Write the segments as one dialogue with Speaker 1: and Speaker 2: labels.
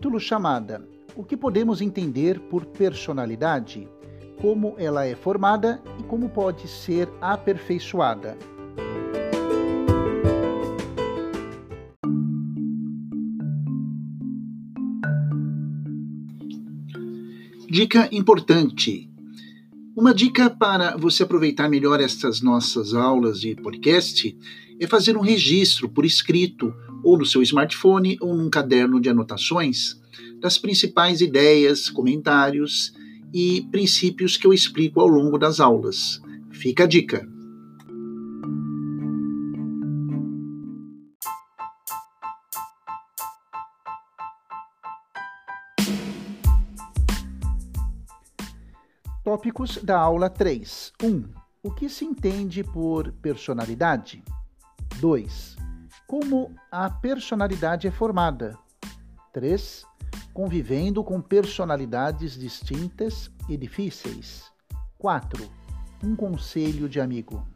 Speaker 1: Título chamada O que podemos entender por personalidade? Como ela é formada e como pode ser aperfeiçoada. Dica importante: uma dica para você aproveitar melhor estas nossas aulas de podcast é fazer um registro por escrito, ou no seu smartphone, ou num caderno de anotações, das principais ideias, comentários e princípios que eu explico ao longo das aulas. Fica a dica! Tópicos da aula 3. 1. Um, o que se entende por personalidade? 2. Como a personalidade é formada? 3. Convivendo com personalidades distintas e difíceis. 4. Um conselho de amigo.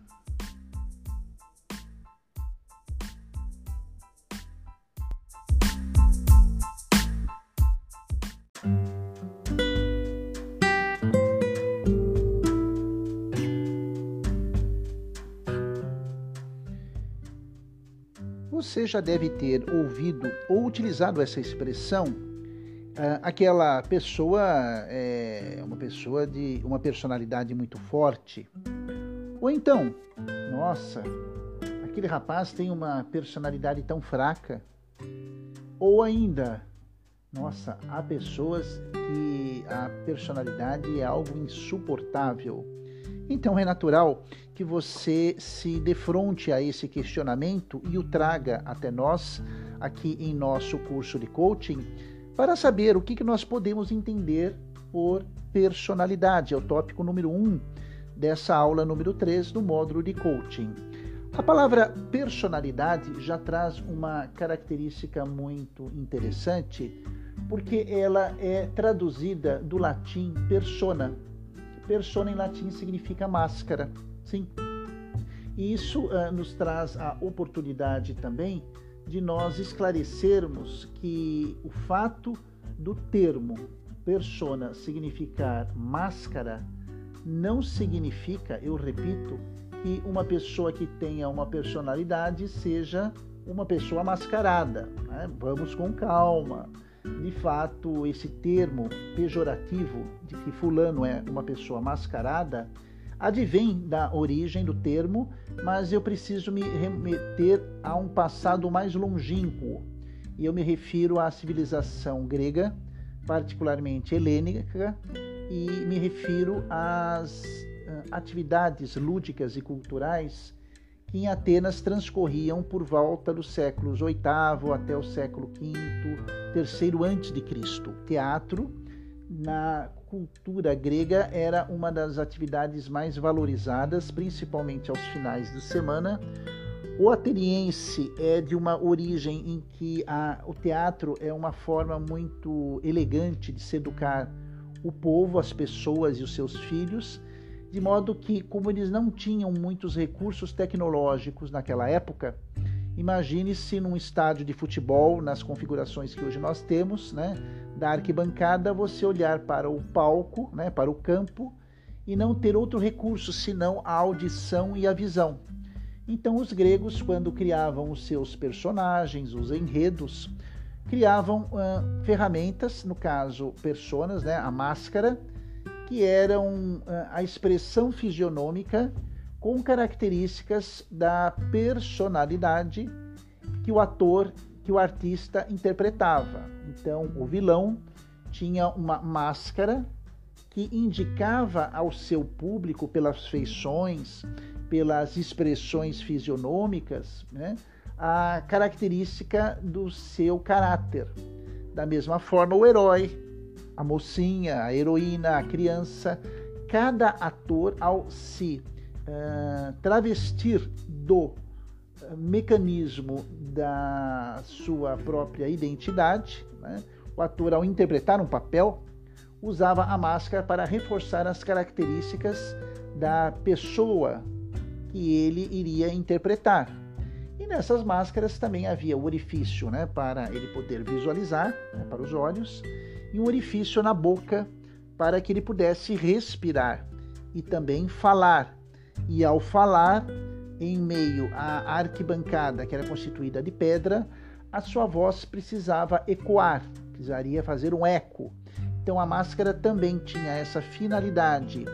Speaker 1: Você já deve ter ouvido ou utilizado essa expressão. Uh, aquela pessoa é uma pessoa de uma personalidade muito forte. Ou então, nossa, aquele rapaz tem uma personalidade tão fraca. Ou ainda, nossa, há pessoas que a personalidade é algo insuportável. Então é natural que você se defronte a esse questionamento e o traga até nós, aqui em nosso curso de coaching, para saber o que, nós podemos entender por personalidade. É o tópico número 1 um dessa aula número 3 do módulo de coaching. A palavra personalidade já traz uma característica muito interessante, porque ela é traduzida do latim persona. Persona em latim significa máscara. Sim. E isso uh, nos traz a oportunidade também de nós esclarecermos que o fato do termo persona significar máscara não significa, eu repito, que uma pessoa que tenha uma personalidade seja uma pessoa mascarada. Né? Vamos com calma. De fato, esse termo pejorativo de que Fulano é uma pessoa mascarada advém da origem do termo, mas eu preciso me remeter a um passado mais longínquo. E eu me refiro à civilização grega, particularmente helênica, e me refiro às atividades lúdicas e culturais que em Atenas transcorriam por volta dos séculos VIII até o século V, terceiro antes de Cristo. Teatro na cultura grega era uma das atividades mais valorizadas, principalmente aos finais de semana. O ateniense é de uma origem em que a, o teatro é uma forma muito elegante de se educar o povo, as pessoas e os seus filhos, de modo que, como eles não tinham muitos recursos tecnológicos naquela época, imagine-se num estádio de futebol, nas configurações que hoje nós temos, né? da arquibancada você olhar para o palco, né, para o campo, e não ter outro recurso senão a audição e a visão. Então, os gregos, quando criavam os seus personagens, os enredos, criavam uh, ferramentas, no caso, personas, né, a máscara, que eram a expressão fisionômica com características da personalidade que o ator que o artista interpretava. Então, o vilão tinha uma máscara que indicava ao seu público, pelas feições, pelas expressões fisionômicas, né, a característica do seu caráter. Da mesma forma, o herói, a mocinha, a heroína, a criança, cada ator, ao se uh, travestir do mecanismo da sua própria identidade. Né? O ator, ao interpretar um papel, usava a máscara para reforçar as características da pessoa que ele iria interpretar. E nessas máscaras também havia o orifício né, para ele poder visualizar, né, para os olhos, e um orifício na boca para que ele pudesse respirar e também falar. E ao falar, em meio à arquibancada que era constituída de pedra, a sua voz precisava ecoar, precisaria fazer um eco. Então a máscara também tinha essa finalidade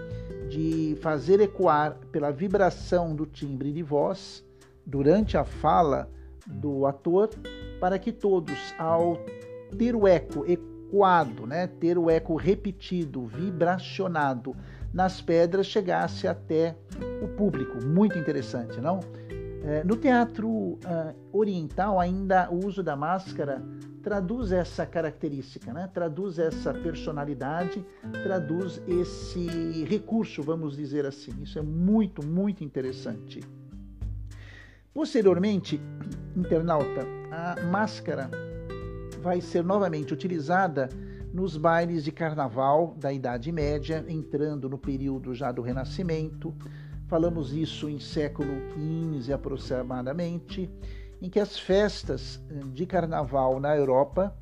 Speaker 1: de fazer ecoar pela vibração do timbre de voz durante a fala do ator, para que todos, ao ter o eco ecoado, né, ter o eco repetido, vibracionado nas pedras, chegasse até o público. Muito interessante, não? É, no teatro uh, oriental, ainda o uso da máscara traduz essa característica, né? traduz essa personalidade, traduz esse recurso, vamos dizer assim. Isso é muito, muito interessante. Posteriormente, internauta, a máscara vai ser novamente utilizada nos bailes de carnaval da Idade Média, entrando no período já do Renascimento. Falamos isso em século XV aproximadamente, em que as festas eh, de carnaval na Europa,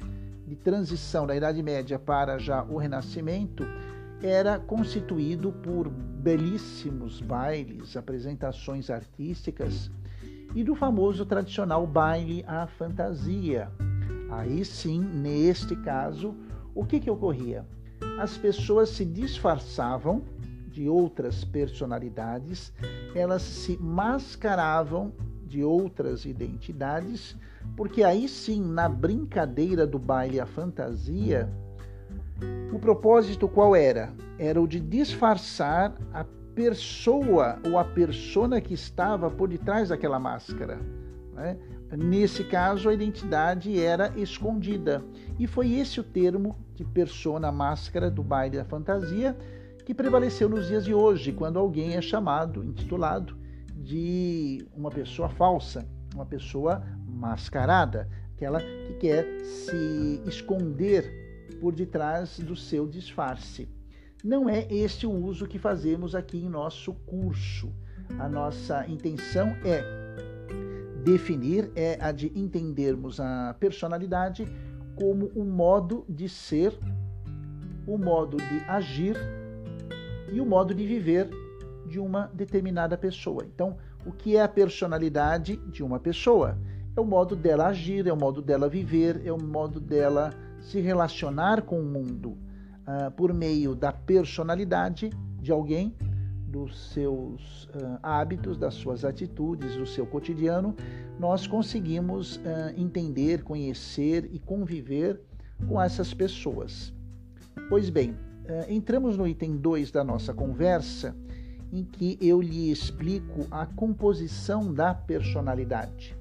Speaker 1: de transição da Idade Média para já o Renascimento, era constituído por belíssimos bailes, apresentações artísticas e do famoso tradicional baile à fantasia. Aí sim, neste caso, o que, que ocorria? As pessoas se disfarçavam de outras personalidades, elas se mascaravam de outras identidades, porque aí sim, na brincadeira do baile à fantasia, o propósito qual era? Era o de disfarçar a pessoa ou a persona que estava por detrás daquela máscara. Né? Nesse caso, a identidade era escondida. E foi esse o termo de persona máscara do baile da fantasia que prevaleceu nos dias de hoje, quando alguém é chamado, intitulado, de uma pessoa falsa, uma pessoa mascarada, aquela que quer se esconder por detrás do seu disfarce. Não é este o uso que fazemos aqui em nosso curso. A nossa intenção é definir, é a de entendermos a personalidade como um modo de ser, o um modo de agir e o um modo de viver de uma determinada pessoa. Então, o que é a personalidade de uma pessoa? É o modo dela agir, é o modo dela viver, é o modo dela se relacionar com o mundo uh, por meio da personalidade de alguém, dos seus uh, hábitos, das suas atitudes, do seu cotidiano, nós conseguimos uh, entender, conhecer e conviver com essas pessoas. Pois bem, entramos no item 2 da nossa conversa, em que eu lhe explico a composição da personalidade.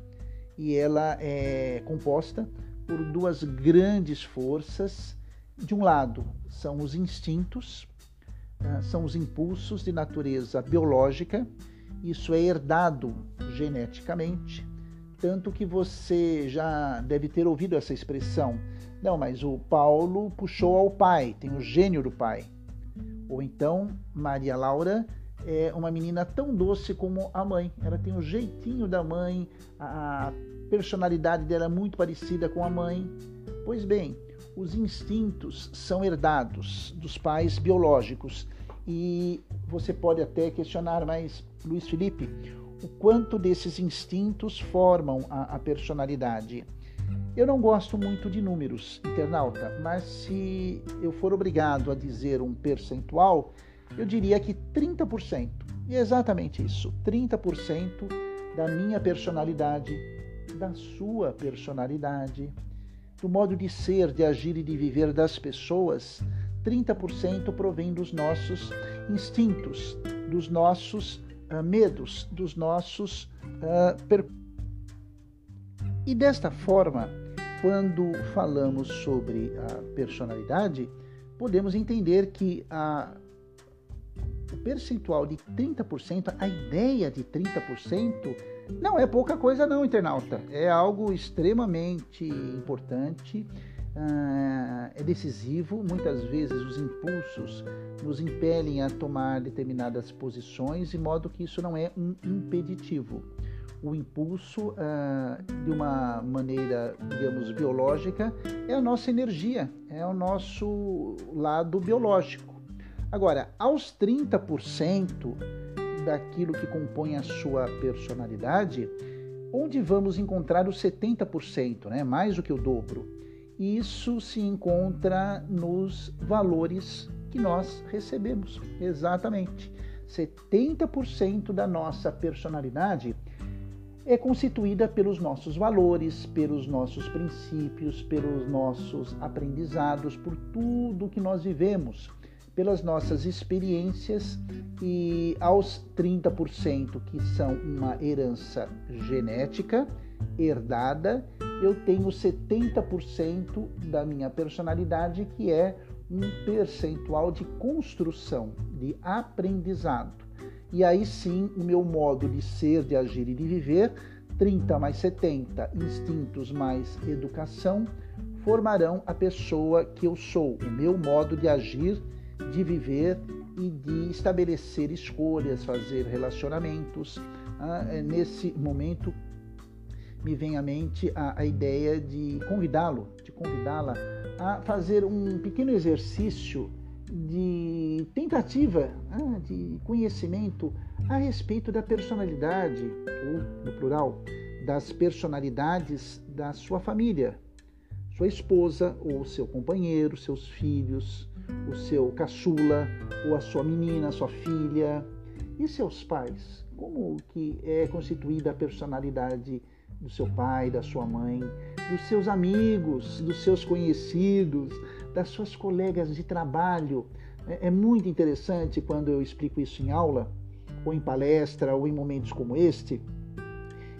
Speaker 1: E ela é composta por duas grandes forças de um lado, são os instintos, são os impulsos de natureza biológica, isso é herdado geneticamente, tanto que você já deve ter ouvido essa expressão. Não, mas o Paulo puxou ao pai, tem o gênio do pai. Ou então, Maria Laura é uma menina tão doce como a mãe. Ela tem o jeitinho da mãe, a personalidade dela é muito parecida com a mãe. Pois bem, os instintos são herdados dos pais biológicos. E você pode até questionar, mas Luiz Felipe, o quanto desses instintos formam a, a personalidade? Eu não gosto muito de números, internauta, mas se eu for obrigado a dizer um percentual, eu diria que 30%. E é exatamente isso: 30% da minha personalidade, da sua personalidade, do modo de ser, de agir e de viver das pessoas, 30% provém dos nossos instintos, dos nossos uh, medos, dos nossos. Uh, per... E desta forma, quando falamos sobre a personalidade, podemos entender que a, o percentual de 30%, a ideia de 30%, não é pouca coisa, não, internauta. É algo extremamente importante, uh, é decisivo. Muitas vezes os impulsos nos impelem a tomar determinadas posições, de modo que isso não é um impeditivo. O impulso, uh, de uma maneira, digamos, biológica, é a nossa energia, é o nosso lado biológico. Agora, aos 30% daquilo que compõe a sua personalidade, onde vamos encontrar os 70%, né? mais do que o dobro? Isso se encontra nos valores que nós recebemos. Exatamente. 70% da nossa personalidade é constituída pelos nossos valores, pelos nossos princípios, pelos nossos aprendizados, por tudo que nós vivemos, pelas nossas experiências e aos 30% que são uma herança genética herdada, eu tenho 70% da minha personalidade que é um percentual de construção, de aprendizado. E aí sim, o meu modo de ser, de agir e de viver, 30 mais 70, instintos mais educação, formarão a pessoa que eu sou, o meu modo de agir, de viver e de estabelecer escolhas, fazer relacionamentos. Ah, é nesse momento me vem à mente a, a ideia de convidá-lo, de convidá-la a fazer um pequeno exercício de tentativa ah, de conhecimento a respeito da personalidade, ou no plural, das personalidades da sua família, sua esposa ou seu companheiro, seus filhos, o seu caçula ou a sua menina, sua filha e seus pais. Como que é constituída a personalidade do seu pai, da sua mãe, dos seus amigos, dos seus conhecidos, das suas colegas de trabalho. É, é muito interessante quando eu explico isso em aula, ou em palestra, ou em momentos como este.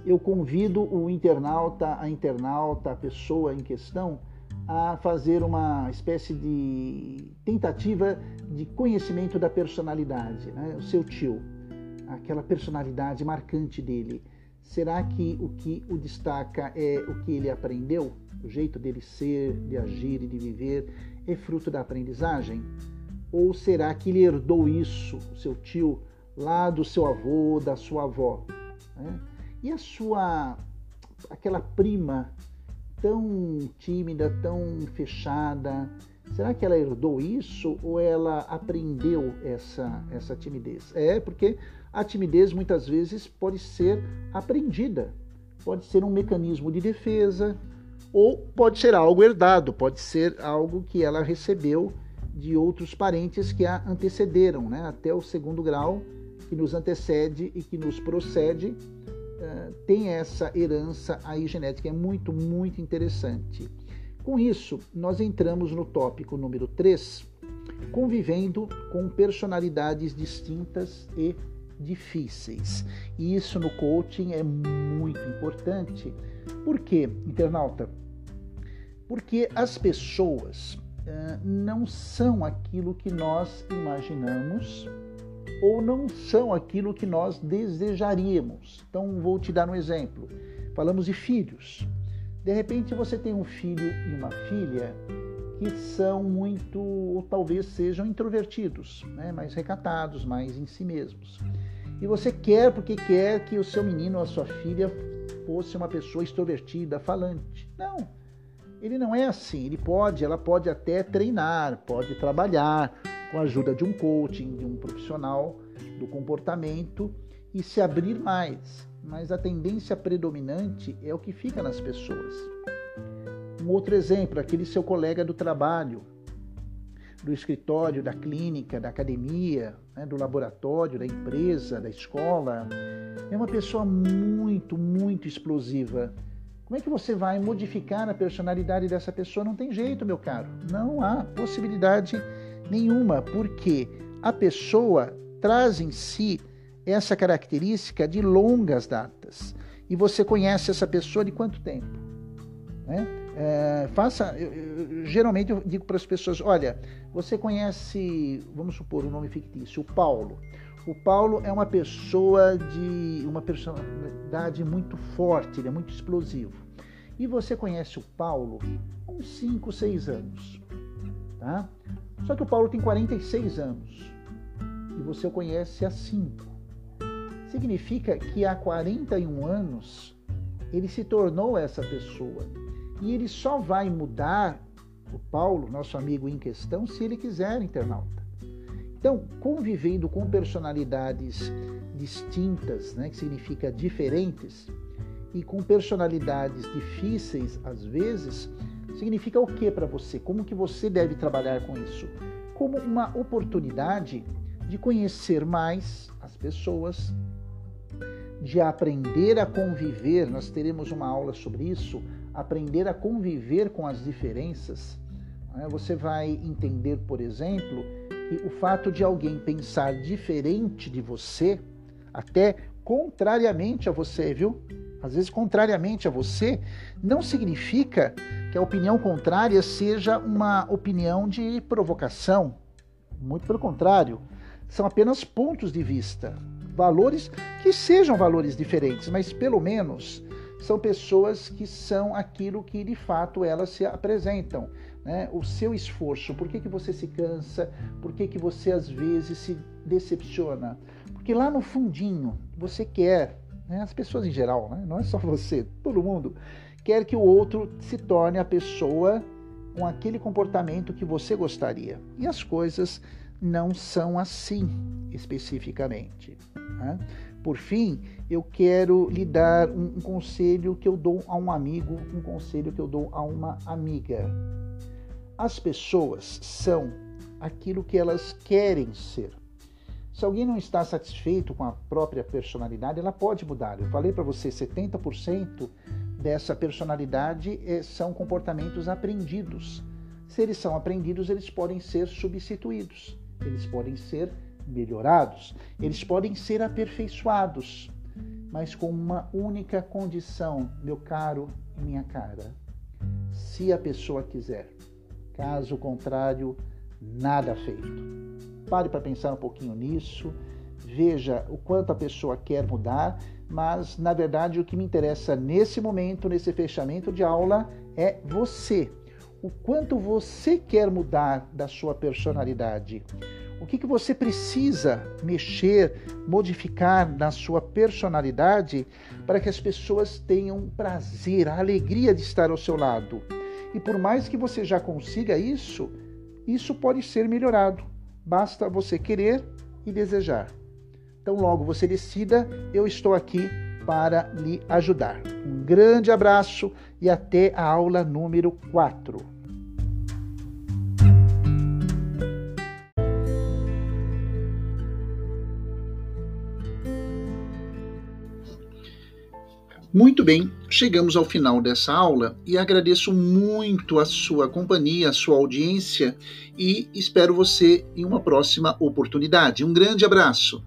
Speaker 1: Eu convido o internauta, a internauta, a pessoa em questão, a fazer uma espécie de tentativa de conhecimento da personalidade, né? o seu tio, aquela personalidade marcante dele. Será que o que o destaca é o que ele aprendeu? O jeito dele ser, de agir e de viver é fruto da aprendizagem? Ou será que ele herdou isso, o seu tio, lá do seu avô, da sua avó? Né? E a sua, aquela prima tão tímida, tão fechada, será que ela herdou isso ou ela aprendeu essa, essa timidez? É, porque a timidez muitas vezes pode ser aprendida, pode ser um mecanismo de defesa, ou pode ser algo herdado, pode ser algo que ela recebeu de outros parentes que a antecederam, né? até o segundo grau, que nos antecede e que nos procede, uh, tem essa herança aí genética. É muito, muito interessante. Com isso, nós entramos no tópico número 3, convivendo com personalidades distintas e difíceis. E isso no coaching é muito importante. Por quê, internauta? Porque as pessoas uh, não são aquilo que nós imaginamos ou não são aquilo que nós desejaríamos. Então, vou te dar um exemplo. Falamos de filhos. De repente, você tem um filho e uma filha que são muito, ou talvez sejam introvertidos, né? mais recatados, mais em si mesmos. E você quer porque quer que o seu menino ou a sua filha fosse uma pessoa extrovertida, falante. Não. Ele não é assim. Ele pode, ela pode até treinar, pode trabalhar com a ajuda de um coaching, de um profissional do comportamento e se abrir mais. Mas a tendência predominante é o que fica nas pessoas. Um outro exemplo, aquele seu colega do trabalho, do escritório, da clínica, da academia, né, do laboratório, da empresa, da escola. É uma pessoa muito, muito explosiva. Como é que você vai modificar a personalidade dessa pessoa? Não tem jeito, meu caro. Não há possibilidade nenhuma, porque a pessoa traz em si essa característica de longas datas. E você conhece essa pessoa de quanto tempo? Né? É, faça, eu, eu, geralmente eu digo para as pessoas, olha, você conhece, vamos supor, um nome fictício, o Paulo. O Paulo é uma pessoa de uma personalidade muito forte, ele é muito explosivo. E você conhece o Paulo uns 5, 6 anos, tá? Só que o Paulo tem 46 anos e você o conhece há 5. significa que há 41 anos ele se tornou essa pessoa. E ele só vai mudar o Paulo, nosso amigo em questão, se ele quiser, internauta. Então, convivendo com personalidades distintas, né, que significa diferentes, e com personalidades difíceis às vezes, significa o que para você? Como que você deve trabalhar com isso? Como uma oportunidade de conhecer mais as pessoas, de aprender a conviver, nós teremos uma aula sobre isso, aprender a conviver com as diferenças. Né? Você vai entender, por exemplo, que o fato de alguém pensar diferente de você, até contrariamente a você, viu? Às vezes, contrariamente a você, não significa que a opinião contrária seja uma opinião de provocação. Muito pelo contrário, são apenas pontos de vista, valores que sejam valores diferentes, mas pelo menos são pessoas que são aquilo que de fato elas se apresentam. Né? O seu esforço, por que, que você se cansa, por que, que você às vezes se decepciona? Porque lá no fundinho você quer, né? as pessoas em geral, né? não é só você, todo mundo, quer que o outro se torne a pessoa com aquele comportamento que você gostaria. E as coisas não são assim especificamente. Né? Por fim, eu quero lhe dar um, um conselho que eu dou a um amigo, um conselho que eu dou a uma amiga. As pessoas são aquilo que elas querem ser. Se alguém não está satisfeito com a própria personalidade, ela pode mudar. Eu falei para você, 70% dessa personalidade eh, são comportamentos aprendidos. Se eles são aprendidos, eles podem ser substituídos, eles podem ser melhorados, eles podem ser aperfeiçoados, mas com uma única condição, meu caro e minha cara. Se a pessoa quiser. Caso contrário, nada feito. Pare para pensar um pouquinho nisso, veja o quanto a pessoa quer mudar, mas na verdade o que me interessa nesse momento, nesse fechamento de aula, é você. O quanto você quer mudar da sua personalidade o que, que você precisa mexer, modificar na sua personalidade para que as pessoas tenham prazer, a alegria de estar ao seu lado. E por mais que você já consiga isso, isso pode ser melhorado. Basta você querer e desejar. Então, logo você decida, eu estou aqui para lhe ajudar. Um grande abraço e até a aula número 4. Muito bem, chegamos ao final dessa aula e agradeço muito a sua companhia, a sua audiência e espero você em uma próxima oportunidade. Um grande abraço.